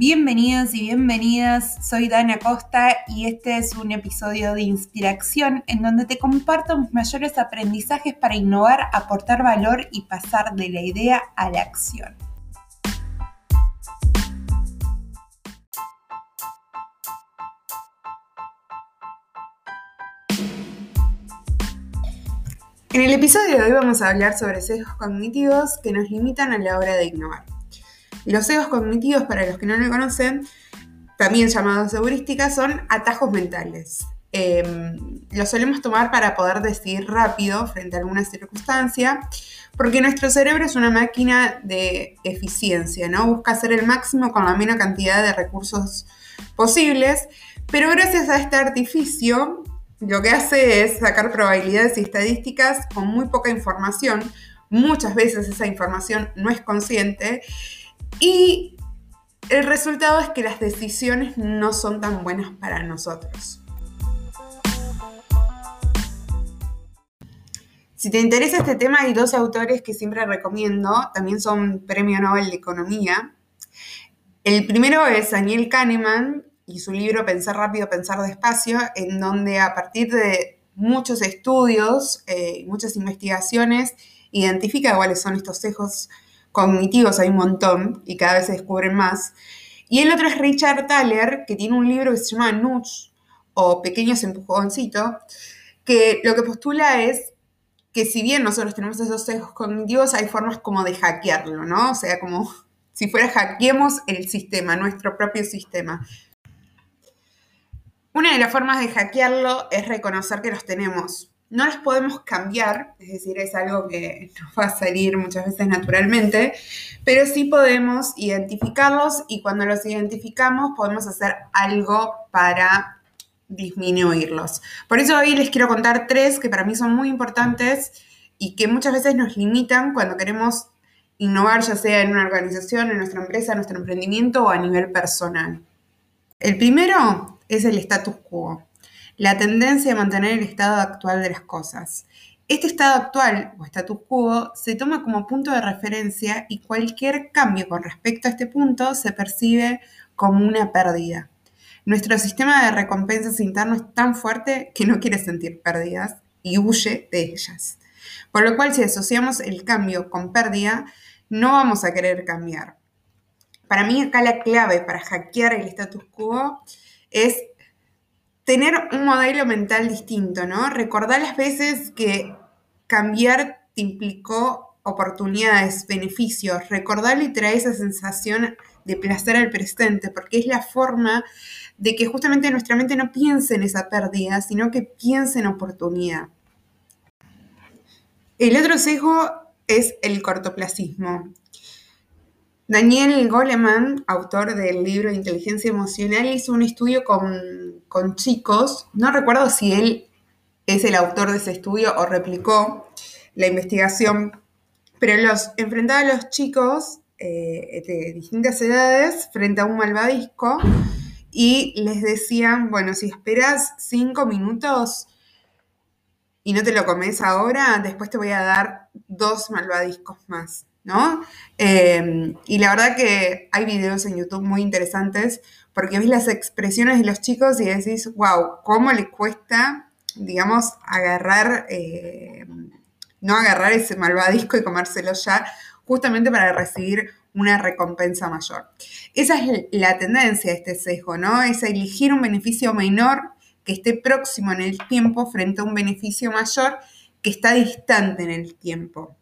Bienvenidos y bienvenidas, soy Dana Costa y este es un episodio de Inspiración en donde te comparto mis mayores aprendizajes para innovar, aportar valor y pasar de la idea a la acción. En el episodio de hoy vamos a hablar sobre sesgos cognitivos que nos limitan a la hora de innovar. Los sesgos cognitivos, para los que no lo conocen, también llamados heurísticas, son atajos mentales. Em, los solemos tomar para poder decidir rápido frente a alguna circunstancia, porque nuestro cerebro es una máquina de eficiencia, ¿no? Busca hacer el máximo con la menor cantidad de recursos posibles, pero gracias a este artificio, lo que hace es sacar probabilidades y estadísticas con muy poca información. Muchas veces esa información no es consciente y el resultado es que las decisiones no son tan buenas para nosotros. Si te interesa este tema, hay dos autores que siempre recomiendo, también son Premio Nobel de Economía. El primero es Daniel Kahneman y su libro Pensar rápido, pensar despacio, en donde a partir de muchos estudios, eh, muchas investigaciones, identifica cuáles son estos sesgos cognitivos hay un montón y cada vez se descubren más. Y el otro es Richard Thaler, que tiene un libro que se llama Nudge o Pequeños Empujoncitos, que lo que postula es que si bien nosotros tenemos esos sesgos cognitivos, hay formas como de hackearlo, ¿no? O sea, como si fuera hackeemos el sistema, nuestro propio sistema. Una de las formas de hackearlo es reconocer que los tenemos no los podemos cambiar, es decir, es algo que nos va a salir muchas veces naturalmente, pero sí podemos identificarlos y cuando los identificamos podemos hacer algo para disminuirlos. Por eso hoy les quiero contar tres que para mí son muy importantes y que muchas veces nos limitan cuando queremos innovar, ya sea en una organización, en nuestra empresa, en nuestro emprendimiento o a nivel personal. El primero es el status quo la tendencia a mantener el estado actual de las cosas. Este estado actual o status quo se toma como punto de referencia y cualquier cambio con respecto a este punto se percibe como una pérdida. Nuestro sistema de recompensas interno es tan fuerte que no quiere sentir pérdidas y huye de ellas. Por lo cual si asociamos el cambio con pérdida, no vamos a querer cambiar. Para mí acá la clave para hackear el status quo es tener un modelo mental distinto, ¿no? Recordar las veces que cambiar te implicó oportunidades, beneficios, recordarle y traer esa sensación de placer al presente, porque es la forma de que justamente nuestra mente no piense en esa pérdida, sino que piense en oportunidad. El otro sesgo es el cortoplacismo. Daniel Goleman, autor del libro Inteligencia Emocional, hizo un estudio con, chicos. No recuerdo si él es el autor de ese estudio o replicó la investigación, pero los enfrentaba a los chicos eh, de distintas edades frente a un malvadisco y les decían, bueno, si esperas cinco minutos y no te lo comes ahora, después te voy a dar dos malvadiscos más. ¿No? Em, y la verdad que hay videos en YouTube muy interesantes porque ves las expresiones de los chicos y decís, wow, ¿cómo les cuesta, digamos, agarrar, em, no agarrar ese malvadisco y comérselo ya, justamente para recibir una recompensa mayor? Esa es la tendencia de este sesgo, ¿no? Es elegir un beneficio menor que esté próximo en el tiempo frente a un beneficio mayor que está distante en el tiempo.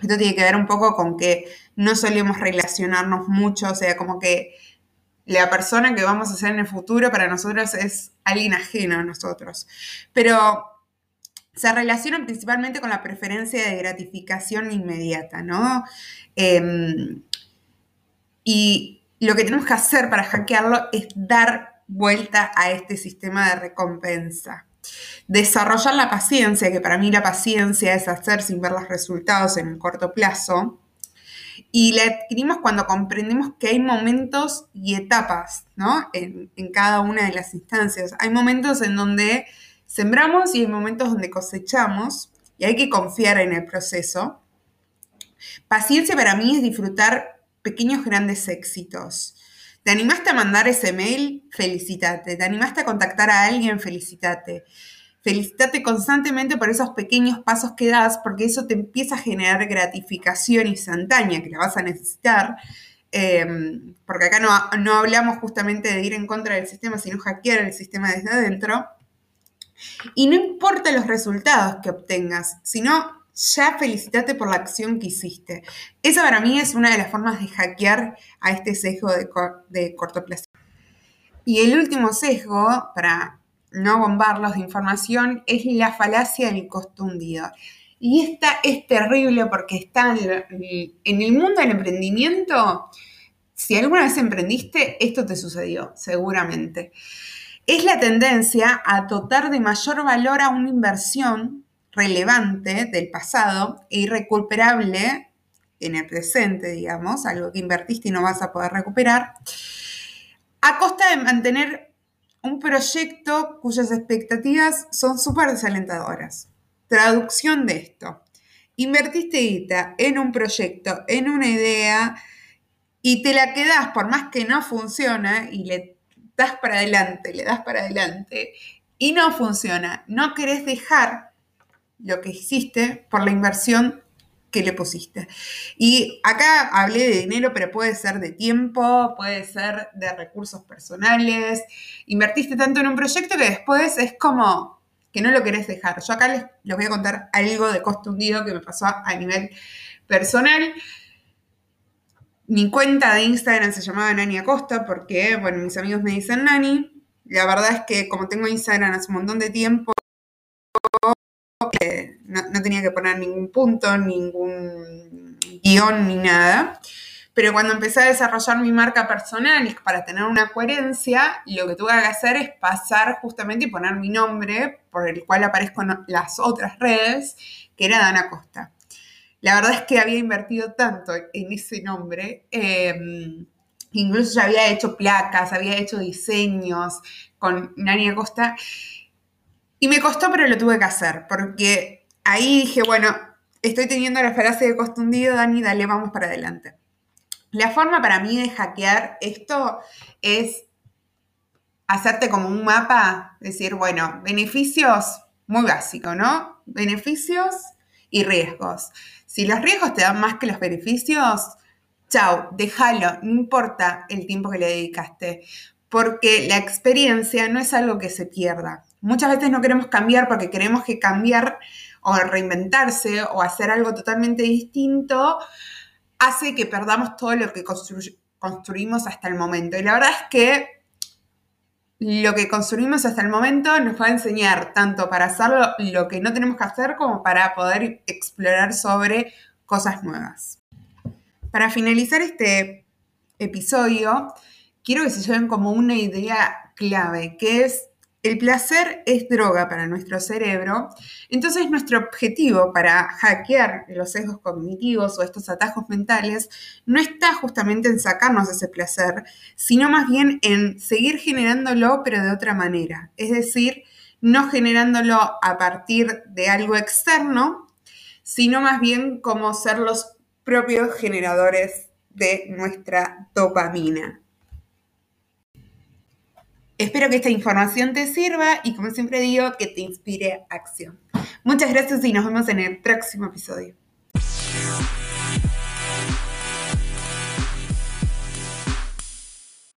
Esto tiene que ver un poco con que no solemos relacionarnos mucho, o sea, como que la persona que vamos a ser en el futuro para nosotros es alguien ajeno a nosotros. Pero se relacionan principalmente con la preferencia de gratificación inmediata, ¿no? Em, y lo que tenemos que hacer para hackearlo es dar vuelta a este sistema de recompensa. Desarrollar la paciencia, que para mí la paciencia es hacer sin ver los resultados en el corto plazo. Y la adquirimos cuando comprendemos que hay momentos y etapas, ¿no? En, en cada una de las instancias. Hay momentos en donde sembramos y hay momentos donde cosechamos y hay que confiar en el proceso. Paciencia para mí es disfrutar pequeños grandes éxitos. ¿Te animaste a mandar ese mail? Felicitate. ¿Te animaste a contactar a alguien? Felicitate. Felicitate constantemente por esos pequeños pasos que das, porque eso te empieza a generar gratificación instantánea, que la vas a necesitar. Em, porque acá no, no hablamos justamente de ir en contra del sistema, sino hackear el sistema desde adentro. Y no importa los resultados que obtengas, sino ya felicitate por la acción que hiciste. Esa para mí es una de las formas de hackear a este sesgo de, de cortoplacismo. Y el último sesgo, para no bombarlos de información, es la falacia del costo hundido. Y esta es terrible porque está en el mundo del emprendimiento. Si alguna vez emprendiste, esto te sucedió, seguramente. Es la tendencia a dotar de mayor valor a una inversión relevante del pasado e irrecuperable en el presente, digamos, algo que invertiste y no vas a poder recuperar, a costa de mantener un proyecto cuyas expectativas son súper desalentadoras. Traducción de esto. Invertiste en un proyecto, en una idea, y te la quedas por más que no funciona y le das para adelante, le das para adelante y no funciona. No querés dejar lo que hiciste por la inversión que le pusiste. Y acá hablé de dinero, pero puede ser de tiempo, puede ser de recursos personales. Invertiste tanto en un proyecto que después es como que no lo querés dejar. Yo acá les, voy a contar algo de costo que me pasó a nivel personal. Mi cuenta de Instagram se llamaba Nani Acosta porque, bueno, mis amigos me dicen Nani. La verdad es que como tengo Instagram hace un montón de tiempo, no, tenía que poner ningún punto, ningún guion ni nada. Pero cuando empecé a desarrollar mi marca personal para tener una coherencia, lo que tuve que hacer es pasar justamente y poner mi nombre por el cual aparezco en las otras redes, que era Dana Costa. La verdad es que había invertido tanto en ese nombre, em, incluso ya había hecho placas, había hecho diseños con Nani Acosta, y me costó, pero lo tuve que hacer, porque ahí dije, bueno, estoy teniendo la frase de costundido, Dani, dale, vamos para adelante. La forma para mí de hackear esto es hacerte como un mapa, decir, bueno, beneficios, muy básico, ¿no? Beneficios y riesgos. Si los riesgos te dan más que los beneficios, chao, déjalo, no importa el tiempo que le dedicaste, porque la experiencia no es algo que se pierda. Muchas veces no queremos cambiar porque queremos que cambiar o reinventarse o hacer algo totalmente distinto, hace que perdamos todo lo que construimos hasta el momento. Y la verdad es que lo que construimos hasta el momento nos va a enseñar tanto para hacer lo que no tenemos que hacer como para poder explorar sobre cosas nuevas. Para finalizar este episodio, quiero que se lleven como una idea clave, que es el placer es droga para nuestro cerebro, entonces nuestro objetivo para hackear los sesgos cognitivos o estos atajos mentales no está justamente en sacarnos ese placer, sino más bien en seguir generándolo pero de otra manera, es decir, no generándolo a partir de algo externo, sino más bien como ser los propios generadores de nuestra dopamina. Espero que esta información te sirva y como siempre digo, que te inspire acción. Muchas gracias y nos vemos en el próximo episodio.